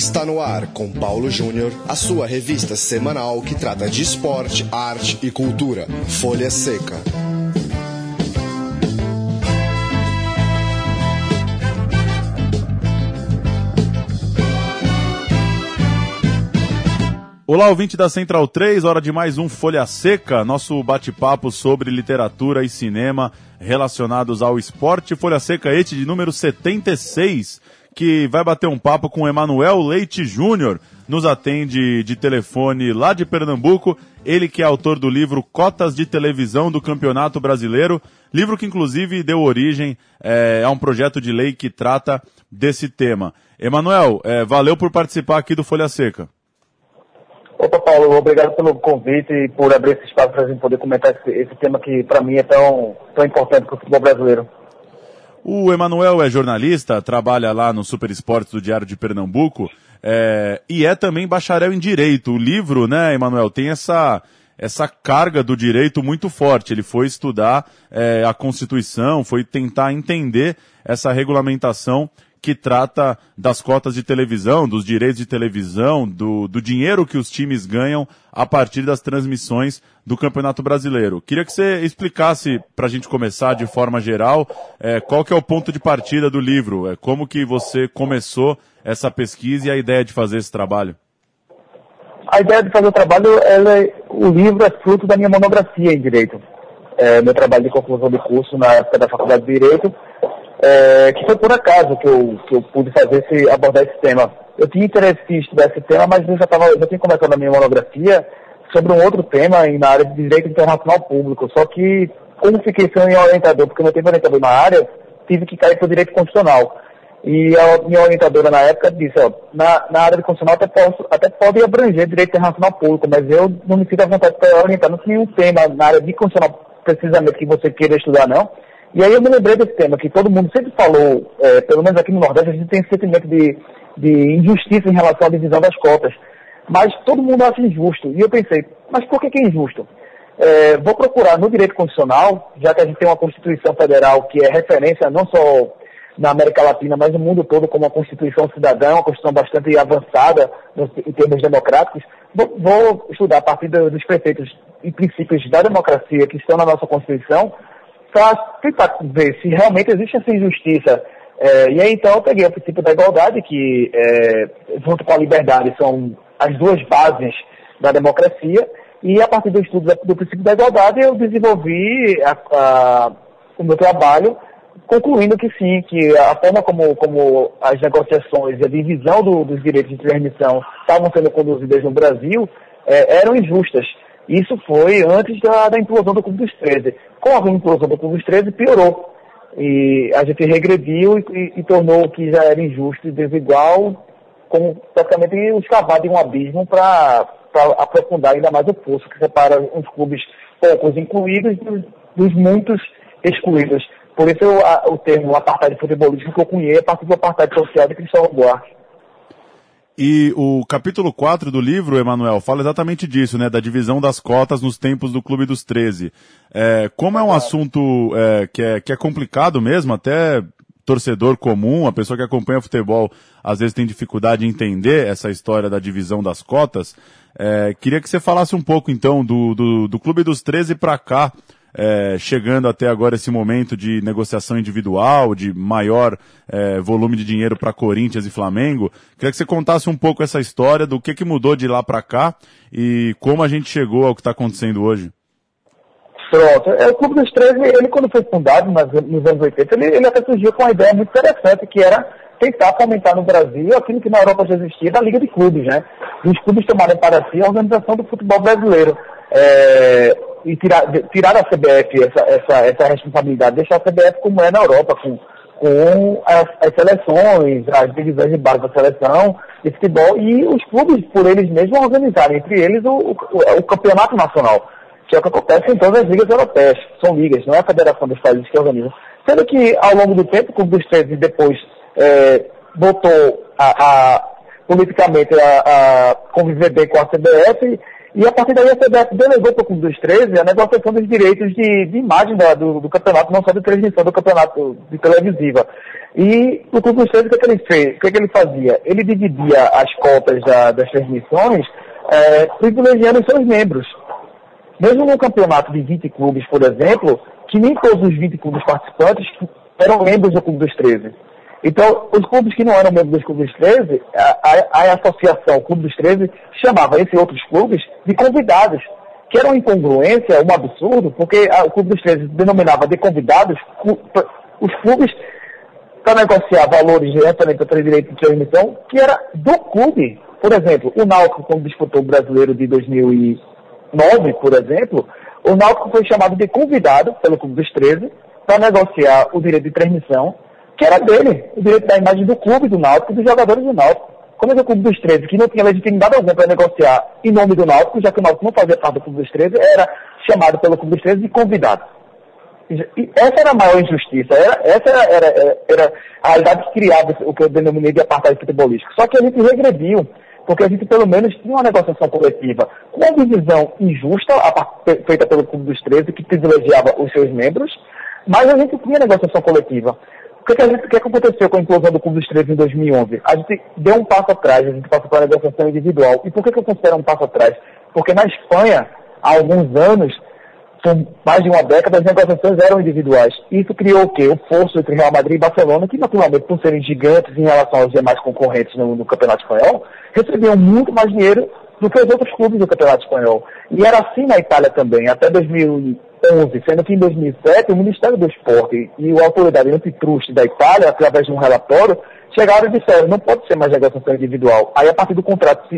Está no ar com Paulo Júnior, a sua revista semanal que trata de esporte, arte e cultura. Folha Seca. Olá, ouvinte da Central 3, hora de mais um Folha Seca, nosso bate-papo sobre literatura e cinema relacionados ao esporte. Folha Seca este de número 76, que vai bater um papo com Emanuel Leite Júnior. Nos atende de telefone lá de Pernambuco, ele que é autor do livro Cotas de Televisão do Campeonato Brasileiro, livro que inclusive deu origem é, a um projeto de lei que trata desse tema. Emanuel, é, valeu por participar aqui do Folha Seca. Opa, Paulo, obrigado pelo convite e por abrir esse espaço para a gente poder comentar esse, esse tema que, para mim, é tão, tão importante para o futebol brasileiro. O Emanuel é jornalista, trabalha lá no Super Esportes do Diário de Pernambuco é, e é também bacharel em Direito. O livro, né, Emanuel, tem essa, essa carga do direito muito forte. Ele foi estudar é, a Constituição, foi tentar entender essa regulamentação que trata das cotas de televisão, dos direitos de televisão, do, do dinheiro que os times ganham a partir das transmissões do Campeonato Brasileiro. Queria que você explicasse, para a gente começar de forma geral, é, qual que é o ponto de partida do livro, é, como que você começou essa pesquisa e a ideia de fazer esse trabalho. A ideia de fazer o trabalho, ela, é, o livro é fruto da minha monografia em Direito. É, meu trabalho de conclusão de curso na época da Faculdade de Direito, é, que foi por acaso que eu, que eu pude fazer esse, abordar esse tema. Eu tinha interesse em estudar esse tema, mas eu já, tava, já tinha começado a minha monografia sobre um outro tema na área de direito internacional público. Só que, como fiquei sem orientador, porque não teve orientador na área, tive que cair para o direito constitucional. E a minha orientadora na época disse, ó, na, na área de constitucional até, posso, até pode abranger direito internacional público, mas eu não me sinto à vontade para orientar, não tem nenhum tema na área de constitucional precisamente que você queira estudar, não. E aí eu me lembrei desse tema, que todo mundo sempre falou, é, pelo menos aqui no Nordeste, a gente tem esse sentimento de, de injustiça em relação à divisão das cotas. Mas todo mundo acha injusto. E eu pensei, mas por que, que é injusto? É, vou procurar no direito constitucional, já que a gente tem uma Constituição Federal que é referência não só na América Latina, mas no mundo todo como uma Constituição cidadã, uma Constituição bastante avançada em termos democráticos. Vou, vou estudar a partir dos preceitos e princípios da democracia que estão na nossa Constituição para tentar ver se realmente existe essa injustiça. É, e aí então eu peguei o princípio da igualdade, que é, junto com a liberdade são as duas bases da democracia, e a partir do estudo do princípio da igualdade eu desenvolvi a, a, o meu trabalho concluindo que sim, que a forma como, como as negociações e a divisão do, dos direitos de transmissão estavam sendo conduzidas no Brasil é, eram injustas. Isso foi antes da, da implosão do Clube dos 13. Com a implosão do Clube dos 13, piorou. E a gente regrediu e, e, e tornou o que já era injusto e desigual, como praticamente escavado em um abismo para aprofundar ainda mais o poço que separa os clubes poucos incluídos dos, dos muitos excluídos. Por isso a, o termo apartheid futebolístico que eu cunhei a partir do apartheid social de Cristóvão Buarque. E o capítulo 4 do livro, Emanuel, fala exatamente disso, né? Da divisão das cotas nos tempos do Clube dos 13. É, como é um assunto é, que, é, que é complicado mesmo, até torcedor comum, a pessoa que acompanha futebol, às vezes tem dificuldade em entender essa história da divisão das cotas. É, queria que você falasse um pouco, então, do, do, do Clube dos 13 para cá, é, chegando até agora esse momento de negociação individual, de maior é, volume de dinheiro para Corinthians e Flamengo. Queria que você contasse um pouco essa história do que, que mudou de lá para cá e como a gente chegou ao que está acontecendo hoje. Pronto. É, o Clube dos 13, ele quando foi fundado nas, nos anos 80, ele, ele até surgiu com uma ideia muito interessante, que era tentar fomentar no Brasil aquilo que na Europa já existia da Liga de Clubes, né? Os clubes tomarem para si a organização do futebol brasileiro. É, e tirar, tirar a CBF essa, essa, essa responsabilidade, deixar a CBF como é na Europa, com, com as, as seleções, as divisões de base da seleção de futebol e os clubes por eles mesmos organizarem entre eles o, o, o campeonato nacional, que é o que acontece em todas as ligas europeias, são ligas, não é a federação dos países que organiza. Sendo que ao longo do tempo, o Clube dos 13 depois é, botou a, a politicamente a, a, conviver bem com a CBF E a partir daí a CBF delegou para o Clube dos 13 a negociação dos direitos de, de imagem da, do, do, campeonato, não só de transmissão do campeonato de televisiva. E o Clube dos 13, o que, é que ele fez? O que, é que ele fazia? Ele dividia as cotas da, das transmissões é, privilegiando seus membros. Mesmo num campeonato de 20 clubes, por exemplo, que nem todos os 20 clubes participantes eram membros do Clube dos 13. Então, os clubes que não eram membros dos 13, a, a, a associação Clube dos 13 chamava esses outros clubes de convidados, que era uma incongruência, um absurdo, porque a, o Clube dos 13 denominava de convidados os clubes para negociar valores diretamente para direito de transmissão, que era do clube. Por exemplo, o Náutico, quando disputou o Brasileiro de 2009, por exemplo, o Náutico foi chamado de convidado pelo Clube dos 13 para negociar o direito de transmissão que era dele, o direito da imagem do clube do Náutico dos jogadores do Náutico. Como é que o Clube dos 13, que não tinha legitimidade alguma para negociar em nome do Náutico, já que o Náutico não fazia parte do Clube dos 13, era chamado pelo Clube dos 13 de convidado. E essa era a maior injustiça, era, essa era, era, era, a realidade que criava o que eu denominei de apartheid futebolístico. Só que a gente regrediu, porque a gente pelo menos tinha uma negociação coletiva com uma divisão injusta feita pelo Clube dos 13, que privilegiava os seus membros, mas a gente tinha negociação coletiva. O que, que, gente, que, que aconteceu com a implosão do Clube dos 13 em 2011? A gente deu um passo atrás, a gente passou para a negociação individual. E por que, que eu considero um passo atrás? Porque na Espanha, há alguns anos, por mais de uma década, as negociações eram individuais. Isso criou o quê? O forço entre Real Madrid e Barcelona, que naturalmente, por serem gigantes em relação aos demais concorrentes no, no Campeonato Espanhol, recebiam muito mais dinheiro do que os outros clubes do Campeonato Espanhol. E era assim na Itália também, até 2000 2011, sendo que em 2007 o Ministério do Esporte e a autoridade antitrust da Itália, através de um relatório, chegaram e disseram, não pode ser mais negociação individual. Aí a partir do contrato,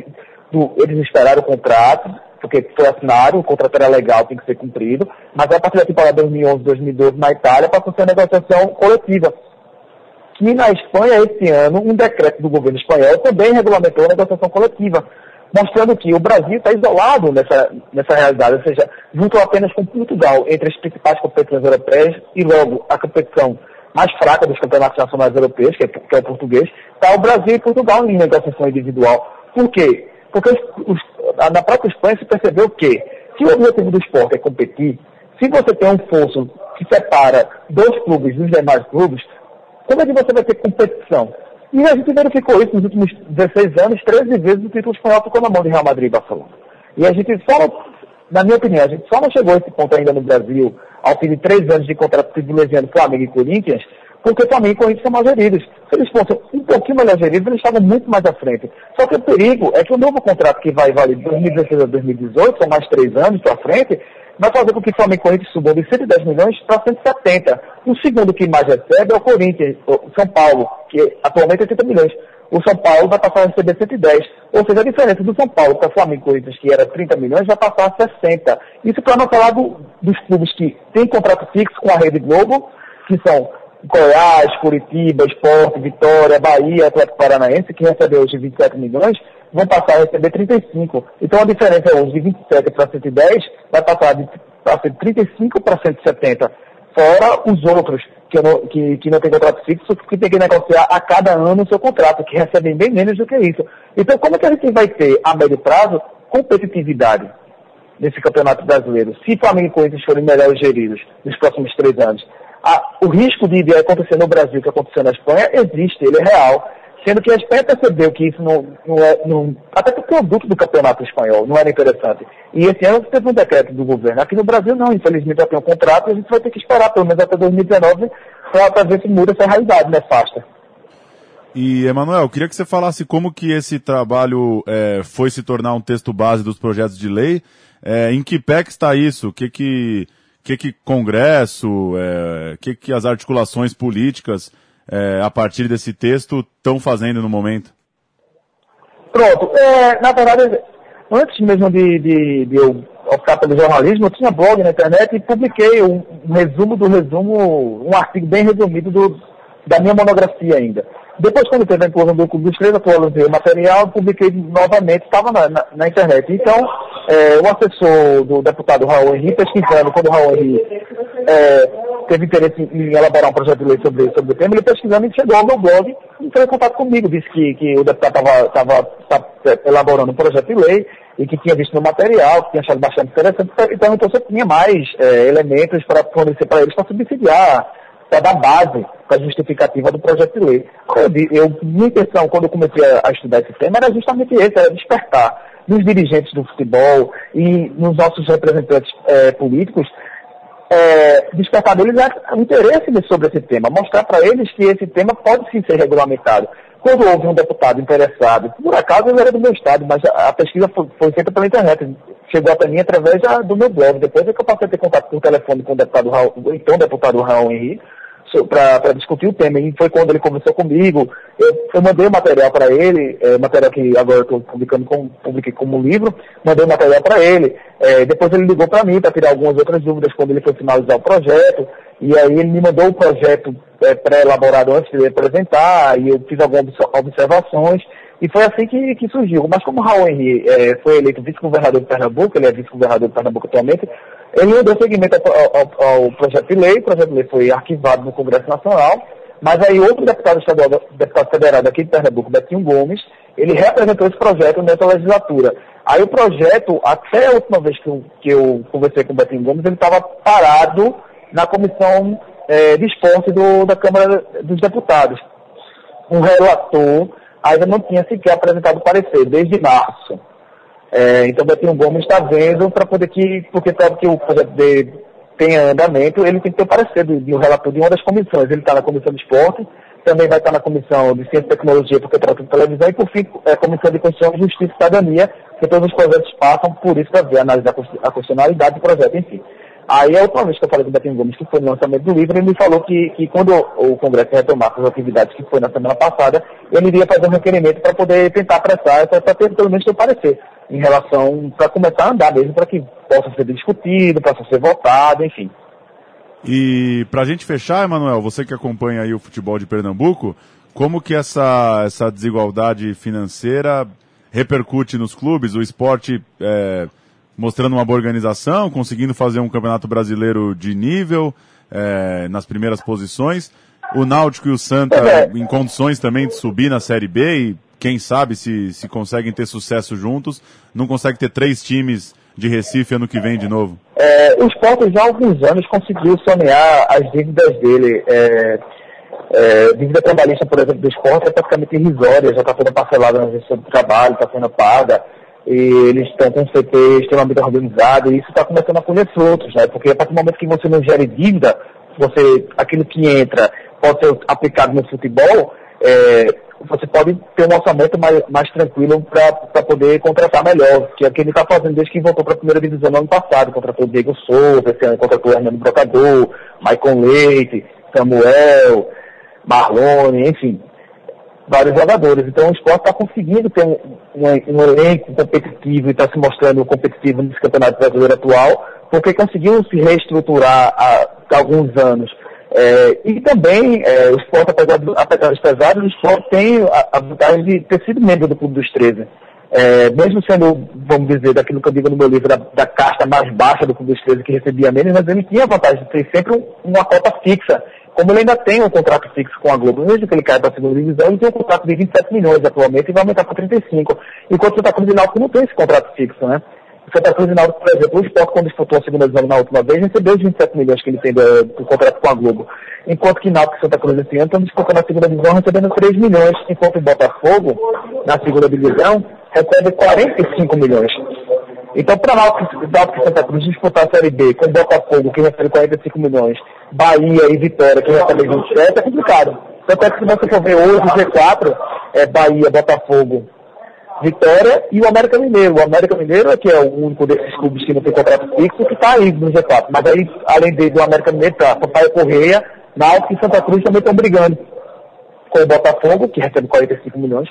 do, eles esperaram o contrato, porque foi assinado, o contrato era legal, tem que ser cumprido, mas a partir da temporada 2011-2012 na Itália passou a ser negociação coletiva. Que na Espanha, esse ano, um decreto do governo espanhol também regulamentou a negociação coletiva mostrando que o Brasil está isolado nessa, nessa realidade, ou seja, junto apenas com Portugal entre as principais competições europeias e logo a competição mais fraca dos campeonatos nacionais europeus, que é, que é o português, está o Brasil e Portugal em negociação individual. Por quê? Porque os, os, na própria Espanha se percebeu que, se o objetivo do esporte é competir, se você tem um fosso que separa dois clubes dos demais clubes, como é que você vai ter competição? E a gente verificou isso nos últimos 16 anos, 13 vezes o título espanhol ficou na mão de Real Madrid e Barcelona. E a gente só, na minha opinião, a gente só não chegou a esse ponto ainda no Brasil, ao fim de três anos de contrato privilegiando Flamengo e Corinthians, porque Flamengo e Corinthians são mal geridos. Se eles fossem um pouquinho melhor geridos, eles estavam muito mais à frente. Só que o perigo é que o novo contrato que vai valer de 2016 a 2018, são mais três anos para frente, vai fazer com que o Flamengo Corinthians subam de 110 milhões para 170. O segundo que mais recebe é o Corinthians, o São Paulo, que atualmente é 80 milhões. O São Paulo vai passar a receber 110. Ou seja, a diferença do São Paulo para o Flamengo Corinthians, que era 30 milhões, vai passar a 60. Isso para não falar do, dos clubes que têm contrato fixo com a Rede Globo, que são Goiás, Curitiba, Esporte, Vitória, Bahia, Atlético Paranaense, que recebeu hoje 27 milhões, vão passar a receber 35. Então a diferença hoje de 27 para 110 vai passar de para 35 para 170. Fora os outros que não, que, que não têm contrato fixo, que tem que negociar a cada ano o seu contrato, que recebem bem menos do que isso. Então como é que a gente vai ter, a médio prazo, competitividade nesse campeonato brasileiro, se Flamengo e Corinthians forem melhores geridos nos próximos três anos? O risco de, de acontecer no Brasil que aconteceu na Espanha existe, ele é real. Sendo que a Espanha percebeu que isso não, não é, não, até que o produto do campeonato espanhol não era interessante. E esse ano teve um decreto do governo. Aqui no Brasil não, infelizmente já tem um contrato e a gente vai ter que esperar pelo menos até 2019 para ver se muda essa realidade nefasta. E, Emanuel, queria que você falasse como que esse trabalho é, foi se tornar um texto base dos projetos de lei. É, em que pé que está isso? O que que, que, que Congresso, é, que que as articulações políticas é, a partir desse texto estão fazendo no momento? Pronto. É, na verdade, antes mesmo de, de, de, eu optar pelo jornalismo, eu tinha blog na internet e publiquei um, um resumo do resumo, um artigo bem resumido do, da minha monografia ainda. Depois, quando teve a inclusão do Clube dos Três, atualizei o material, publiquei novamente, estava na, na, na, internet. Então, é, o assessor do deputado Raul Henrique, pesquisando, quando o Raul Henrique é, teve interesse em elaborar um projeto de lei sobre, sobre o tema, ele pesquisando e chegou ao meu blog e entrou em contato comigo, disse que, que o deputado estava elaborando um projeto de lei e que tinha visto no material, que tinha achado bastante interessante, e perguntou se tinha mais é, elementos para fornecer para eles para subsidiar, para dar base para a justificativa do projeto de lei. Eu, eu, minha intenção, quando eu comecei a, a estudar esse tema, era justamente esse, era despertar nos dirigentes do futebol e nos nossos representantes é, políticos, é, despertar deles o interesse sobre esse tema, mostrar para eles que esse tema pode sim ser regulamentado. Quando houve um deputado interessado, por acaso ele era do meu estado, mas a, a pesquisa foi, foi, feita pela internet, chegou até mim através do meu blog. Depois é que eu passei a ter contato por telefone com o deputado Raul, então deputado Raul Henrique, para discutir o tema. E foi quando ele conversou comigo. Eu, eu mandei o material para ele, é, material que agora estou publicando como, publiquei como livro, mandei o material para ele. É, depois ele ligou para mim para tirar algumas outras dúvidas quando ele foi finalizar o projeto. E aí ele me mandou o projeto é, pré-elaborado antes de apresentar, e eu fiz algumas observações. E foi assim que, que surgiu. Mas como Raul Henrique é, foi eleito vice-governador de Pernambuco, ele é vice-governador de Pernambuco atualmente, ele deu seguimento ao, ao, ao, projeto de lei, o projeto de lei foi arquivado no Congresso Nacional, mas aí outro deputado estadual, deputado federal daqui de Pernambuco, Betinho Gomes, ele representou esse projeto nessa legislatura. Aí o projeto, até a última vez que eu, que eu conversei com o Betinho Gomes, ele estava parado na comissão é, de esporte do, da Câmara dos Deputados. O relator ainda não tinha sequer apresentado parecer, desde março. É, então, Betinho Gomes está vendo para poder que, porque sabe que o projeto de tenha andamento, ele tem que ter o parecer do, do relator de uma das comissões. Ele está na comissão de esporte, também vai estar na comissão de ciência e tecnologia, porque trata de televisão, e por fim, é a comissão de Constituição, Justiça e Cidadania, que todos os projetos passam por isso para ver, analisar a constitucionalidade do projeto, enfim. Aí a última vez que eu falei com o Betinho Gomes, que foi no lançamento do livro, ele me falou que, que quando o Congresso retomar as atividades que foi na semana passada, ele iria fazer um requerimento para poder tentar apressar, para ter pelo menos seu parecer em relação, para começar a andar mesmo, para que possa ser discutido, possa ser votado, enfim. E para a gente fechar, Emanuel, você que acompanha aí o futebol de Pernambuco, como que essa, essa desigualdade financeira repercute nos clubes? O esporte é, mostrando uma boa organização, conseguindo fazer um campeonato brasileiro de nível é, nas primeiras posições. O Náutico e o Santa é. em condições também de subir na Série B e quem sabe se, se conseguem ter sucesso juntos, não consegue ter três times de Recife ano que vem de novo? É, o Sport já há alguns anos conseguiu sanear as dívidas dele. É, é, dívida trabalhista, por exemplo, do esporte é praticamente irrisória, já está toda parcelada na gestão do trabalho, está sendo paga, e eles estão com um CP extremamente organizado, e isso está começando a colher frutos, né? Porque a partir do momento que você não gere dívida, você, aquilo que entra pode ser aplicado no futebol, é, você pode ter um orçamento mais, mais tranquilo para poder contratar melhor, que é o que ele está fazendo desde que voltou para a primeira divisão no ano passado, contratou Diego Souza, esse ano contratou o Hernando Brocador, Maicon Leite, Samuel, Marlone, enfim, vários jogadores. Então o esporte está conseguindo ter um, um, um elenco competitivo e está se mostrando competitivo nesse campeonato brasileiro atual, porque conseguiu se reestruturar há, há alguns anos é, e também, é, o esporte, apesar, do, apesar dos pesares, o esporte tem a, a, vantagem de ter sido membro do Clube dos 13. É, mesmo sendo, vamos dizer, daquilo que eu digo no meu livro, da, da casta mais baixa do Clube dos 13, que recebia menos, mas ele tinha a vantagem de ter sempre um, uma cota fixa. Como ele ainda tem um contrato fixo com a Globo, mesmo que ele caia para a segunda divisão, ele tem um contrato de 27 milhões atualmente e vai aumentar para 35. Enquanto o Santa Cruz e Náutico não tem esse contrato fixo, né? Santa Cruz e Náutico, por exemplo, o Sport, quando disputou a segunda divisão na última vez, recebeu os 27 milhões que ele tem do, do contrato com a Globo. Enquanto que Náutico e Santa Cruz esse ano estão disputando a segunda divisão recebendo 3 milhões, enquanto o Botafogo, na segunda divisão, recebe 45 milhões. Então, para Náutico, Náutico Santa Cruz disputar a Série B com o Botafogo, que recebe 45 milhões, Bahia e Vitória, que recebe 27, é complicado. Tanto é que se você for ver hoje o G4, é Bahia, Botafogo, Vitória e o América Mineiro. O América Mineiro é que é o único desses clubes que não tem contrato fixo que está aí no G4. Mas aí, além de, do América Mineiro, tá Sampaio Correia, Náutico e Santa Cruz também estão brigando com o Botafogo, que recebe 45 milhões,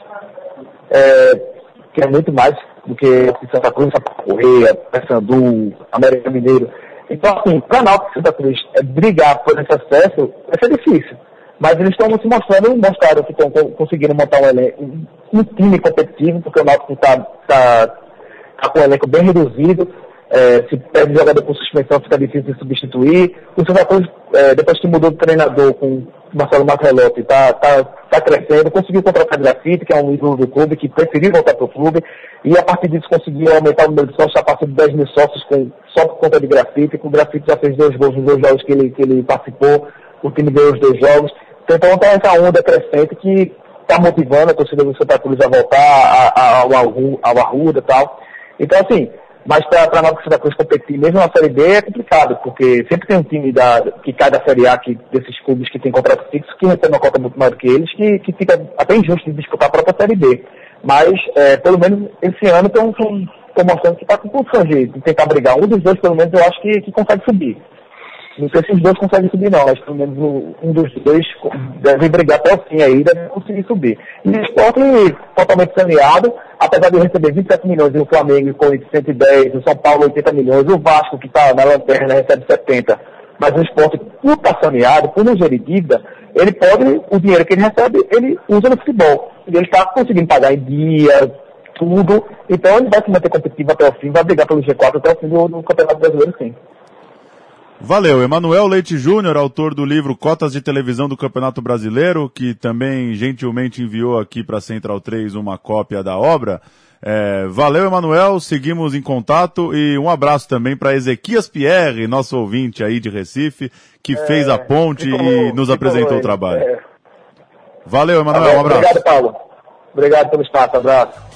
é, que é muito mais do que Santa Cruz, Sampaio Correia, Paysandu, América Mineiro. Então, assim, para Náutico e Santa Cruz é, brigar por esse acesso vai ser difícil. Mas eles estão se mostrando, mostraram que estão conseguindo montar um, elenco, um time competitivo, porque o Náutico está tá, tá com um elenco bem reduzido, É, se perde jogador por suspensão, fica difícil de substituir. O Santa Cruz, é, depois que mudou de treinador com Marcelo Marcelotti, está tá, tá crescendo, conseguiu contratar Grafite, que é um ídolo do clube, que preferiu voltar para o clube, e a partir disso conseguiu aumentar o número de sócios, já passou de 10 mil sócios com, só por conta de Grafite, que o Grafite já fez dois gols nos dois jogos que ele, que ele participou, o time ganhou os dois jogos. Então tem essa onda crescente que está motivando a torcida do Santa Cruz a voltar ao, ao Arruda e tal. Então, assim, mas para a Nova Santa Cruz competir mesmo na Série B é complicado, porque sempre tem um time da, que cai da Série A, que, desses clubes que tem contrato fixo, que recebe uma cota muito maior que eles, que, que fica até injusto de disputar a própria Série B. Mas, é, pelo menos, esse ano estão mostrando que está com condições de, de, tentar brigar. Um dos dois, pelo menos, eu acho que, que consegue subir. Não sei se os dois conseguem subir não, mas pelo menos um dos dois deve brigar até o fim aí, deve conseguir subir. E o esporte totalmente saneado, apesar de receber 27 milhões e o Flamengo com 110, o São Paulo 80 milhões, o Vasco que está na lanterna recebe 70. Mas o esporte, por estar saneado, por não gerir dívida, ele pode, o dinheiro que ele recebe, ele usa no futebol. Ele está conseguindo pagar em dia, tudo. Então ele vai se manter competitivo até o fim, vai brigar pelo G4 até o fim do, do Campeonato Brasileiro, sim. Valeu. Emanuel Leite Júnior, autor do livro Cotas de Televisão do Campeonato Brasileiro, que também gentilmente enviou aqui para Central 3 uma cópia da obra. É, valeu, Emanuel. Seguimos em contato e um abraço também para Ezequias Pierre, nosso ouvinte aí de Recife, que é, fez a ponte e nos apresentou o trabalho. É. Valeu, Emanuel. Um abraço. Obrigado, Paulo. Obrigado pelo espaço. Abraço.